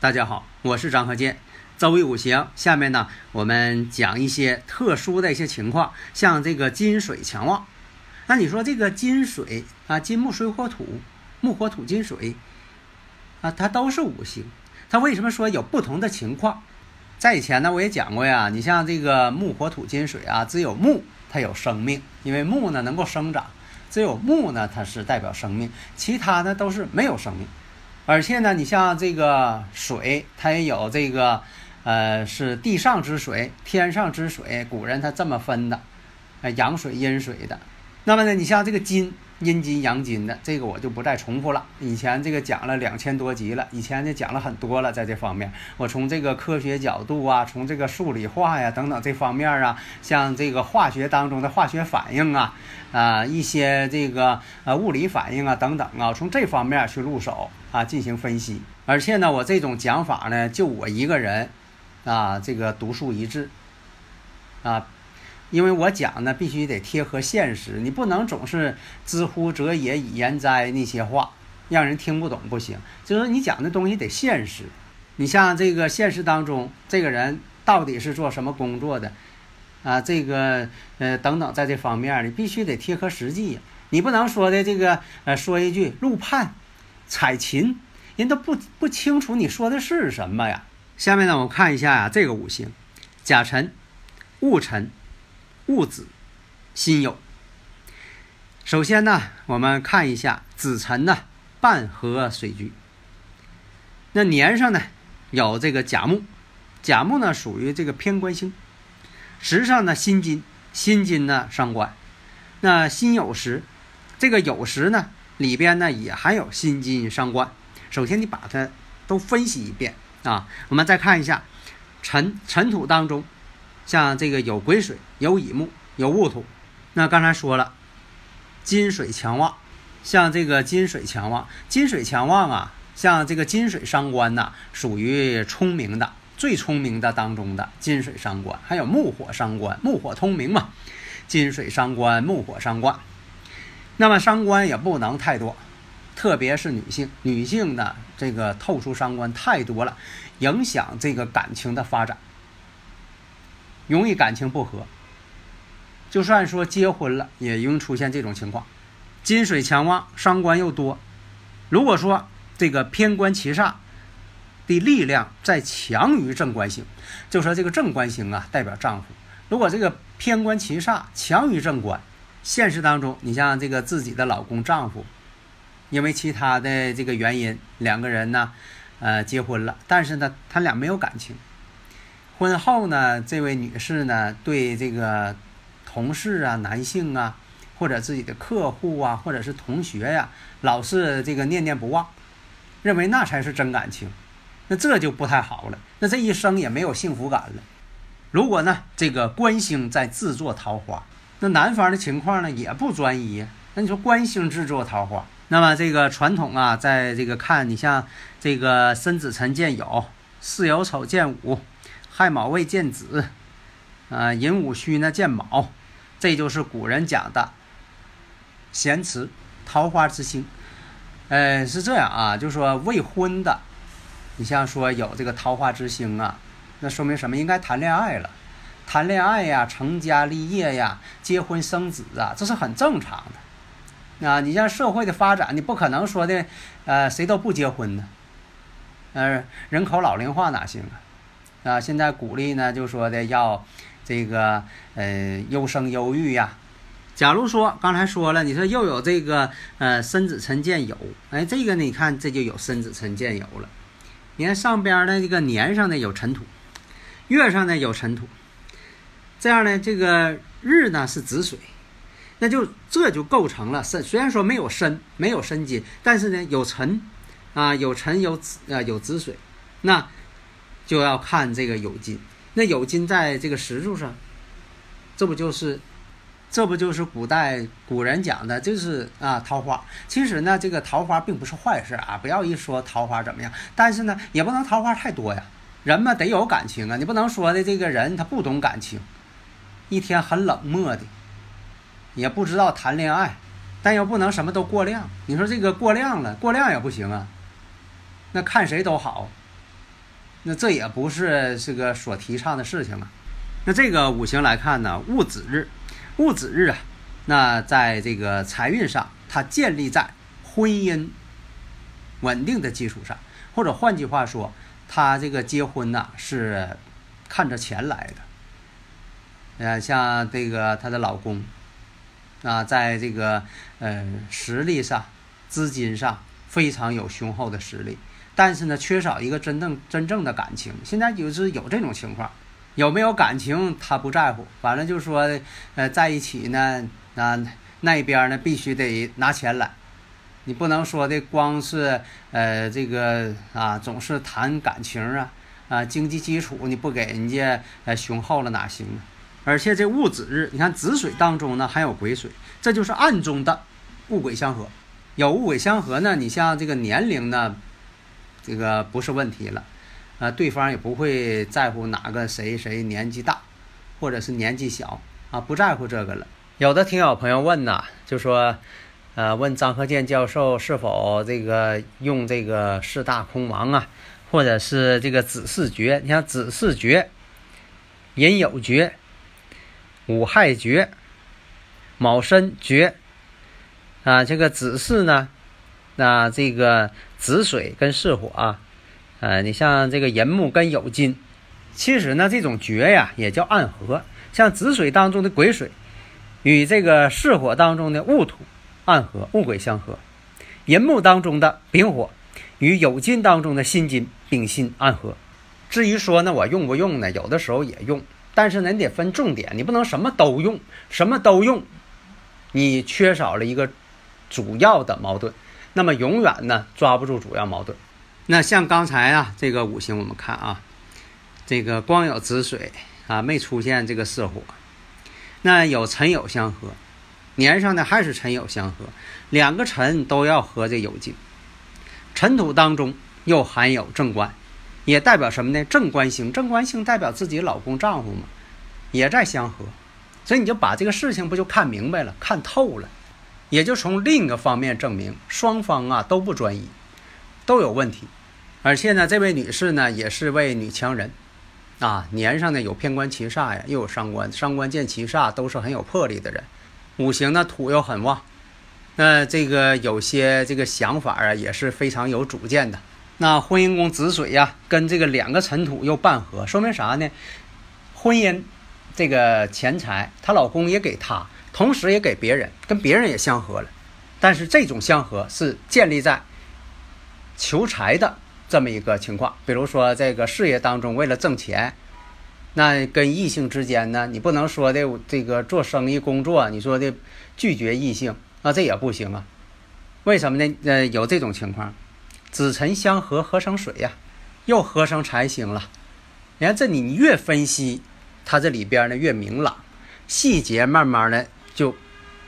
大家好，我是张鹤剑。周易五行，下面呢，我们讲一些特殊的一些情况，像这个金水强旺。那你说这个金水啊，金木水火土，木火土金水啊，它都是五行，它为什么说有不同的情况？在以前呢，我也讲过呀。你像这个木火土金水啊，只有木它有生命，因为木呢能够生长，只有木呢它是代表生命，其他呢都是没有生命。而且呢，你像这个水，它也有这个，呃，是地上之水，天上之水。古人他这么分的，呃，阳水、阴水的。那么呢，你像这个金。阴金阳金的这个我就不再重复了。以前这个讲了两千多集了，以前就讲了很多了，在这方面，我从这个科学角度啊，从这个数理化呀等等这方面啊，像这个化学当中的化学反应啊，啊一些这个呃物理反应啊等等啊，从这方面去入手啊进行分析。而且呢，我这种讲法呢，就我一个人啊，这个独树一帜啊。因为我讲呢，必须得贴合现实，你不能总是“知乎者也，以言哉”那些话，让人听不懂不行。就是你讲的东西得现实。你像这个现实当中，这个人到底是做什么工作的，啊，这个呃等等，在这方面你必须得贴合实际。你不能说的这个呃说一句“陆判采芹”，人都不不清楚你说的是什么呀。下面呢，我看一下呀，这个五行：甲辰、戊辰。戊子、辛酉。首先呢，我们看一下子辰呢，半合水局。那年上呢，有这个甲木，甲木呢属于这个偏官星。时上呢，辛金，辛金呢伤官。那辛酉时，这个酉时呢里边呢也含有辛金伤官。首先你把它都分析一遍啊。我们再看一下辰辰土当中。像这个有癸水，有乙木，有戊土。那刚才说了，金水强旺，像这个金水强旺，金水强旺啊，像这个金水伤官呐，属于聪明的，最聪明的当中的金水伤官。还有木火伤官，木火通明嘛，金水伤官，木火伤官。那么伤官也不能太多，特别是女性，女性的这个透出伤官太多了，影响这个感情的发展。容易感情不和，就算说结婚了，也容易出现这种情况。金水强旺，伤官又多。如果说这个偏官七煞的力量再强于正官星，就说这个正官星啊代表丈夫。如果这个偏官七煞强于正官，现实当中，你像这个自己的老公、丈夫，因为其他的这个原因，两个人呢，呃，结婚了，但是呢，他俩没有感情。婚后呢，这位女士呢，对这个同事啊、男性啊，或者自己的客户啊，或者是同学呀，老是这个念念不忘，认为那才是真感情，那这就不太好了。那这一生也没有幸福感了。如果呢，这个官星在制作桃花，那男方的情况呢也不专一。那你说官星制作桃花，那么这个传统啊，在这个看你像这个申子辰见酉，巳酉丑见午。亥卯未见子，啊，寅午戌呢见卯，这就是古人讲的咸池桃花之星。呃，是这样啊，就说未婚的，你像说有这个桃花之星啊，那说明什么？应该谈恋爱了，谈恋爱呀，成家立业呀，结婚生子啊，这是很正常的。啊，你像社会的发展，你不可能说的，呃，谁都不结婚呢？呃，人口老龄化哪行啊？啊，现在鼓励呢，就说的要这个呃优生优育呀。假如说刚才说了，你说又有这个呃申子辰见酉，哎，这个你看这就有申子辰见酉了。你看上边的这个年上呢有尘土，月上呢有尘土，这样呢，这个日呢是子水，那就这就构成了申。虽然说没有申，没有申金，但是呢有辰，啊有辰有子啊有子水，那就要看这个酉金。那酉金在这个石柱上，这不就是？这不就是古代古人讲的，就是啊桃花。其实呢，这个桃花并不是坏事啊，不要一说桃花怎么样。但是呢，也不能桃花太多呀。人嘛得有感情啊，你不能说的这个人他不懂感情，一天很冷漠的，也不知道谈恋爱，但又不能什么都过量。你说这个过量了，过量也不行啊。那看谁都好，那这也不是这个所提倡的事情啊。那这个五行来看呢，戊子日。戊子日啊，那在这个财运上，它建立在婚姻稳定的基础上，或者换句话说，他这个结婚呢是看着钱来的。呃，像这个她的老公啊，在这个呃实力上、资金上非常有雄厚的实力，但是呢，缺少一个真正真正的感情。现在就是有这种情况。有没有感情，他不在乎，反正就是说，呃，在一起呢，那那边呢必须得拿钱来，你不能说的光是，呃，这个啊，总是谈感情啊，啊，经济基础你不给人家，呃，雄厚了哪行啊？而且这戊子日，你看子水当中呢还有癸水，这就是暗中的戊癸相合，有戊癸相合呢，你像这个年龄呢，这个不是问题了。啊，对方也不会在乎哪个谁谁年纪大，或者是年纪小啊，不在乎这个了。有的听友朋友问呐，就说，呃，问张和建教授是否这个用这个四大空亡啊，或者是这个子巳诀？你像子巳诀、寅酉诀、午亥诀、卯申诀啊，这个子巳呢，那这个子水跟巳火啊。呃，你像这个寅木跟酉金，其实呢，这种绝呀也叫暗合。像子水当中的癸水，与这个巳火当中的戊土暗合，戊癸相合；寅木当中的丙火与酉金当中的辛金丙辛暗合。至于说呢，我用不用呢？有的时候也用，但是呢，你得分重点，你不能什么都用，什么都用，你缺少了一个主要的矛盾，那么永远呢抓不住主要矛盾。那像刚才啊，这个五行我们看啊，这个光有子水啊，没出现这个巳火。那有辰酉相合，年上呢还是辰酉相合，两个辰都要合这酉金。辰土当中又含有正官，也代表什么呢？正官星，正官星代表自己老公丈夫嘛，也在相合。所以你就把这个事情不就看明白了、看透了，也就从另一个方面证明双方啊都不专一，都有问题。而且呢，这位女士呢也是位女强人，啊，年上呢有偏官七煞呀，又有伤官，伤官见七煞都是很有魄力的人。五行呢土又很旺，那这个有些这个想法啊也是非常有主见的。那婚姻宫子水呀，跟这个两个尘土又半合，说明啥呢？婚姻这个钱财，她老公也给她，同时也给别人，跟别人也相合了。但是这种相合是建立在求财的。这么一个情况，比如说这个事业当中，为了挣钱，那跟异性之间呢，你不能说的这个做生意工作，你说的拒绝异性，那这也不行啊。为什么呢？呃，有这种情况，子辰相合合成水呀，又合成财星了。你看这你越分析，它这里边呢越明朗，细节慢慢的就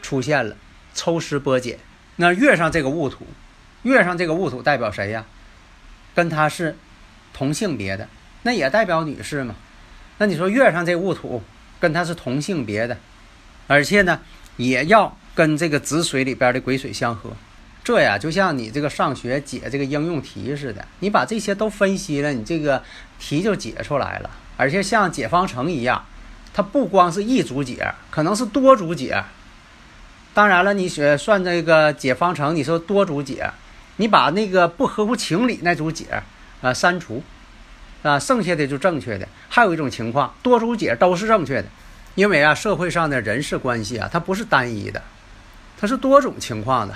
出现了，抽丝剥茧。那月上这个戊土，月上这个戊土代表谁呀？跟他是同性别的，那也代表女士嘛？那你说月上这戊土跟他是同性别的，而且呢也要跟这个子水里边的癸水相合，这呀就像你这个上学解这个应用题似的，你把这些都分析了，你这个题就解出来了。而且像解方程一样，它不光是一组解，可能是多组解。当然了，你学算这个解方程，你说多组解。你把那个不合乎情理那组解啊删除，啊，剩下的就正确的。还有一种情况，多组解都是正确的，因为啊，社会上的人事关系啊，它不是单一的，它是多种情况的，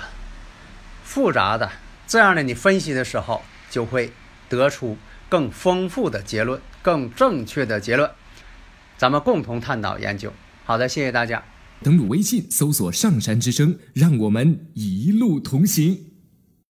复杂的。这样的你分析的时候，就会得出更丰富的结论，更正确的结论。咱们共同探讨研究。好的，谢谢大家。登录微信搜索“上山之声”，让我们一路同行。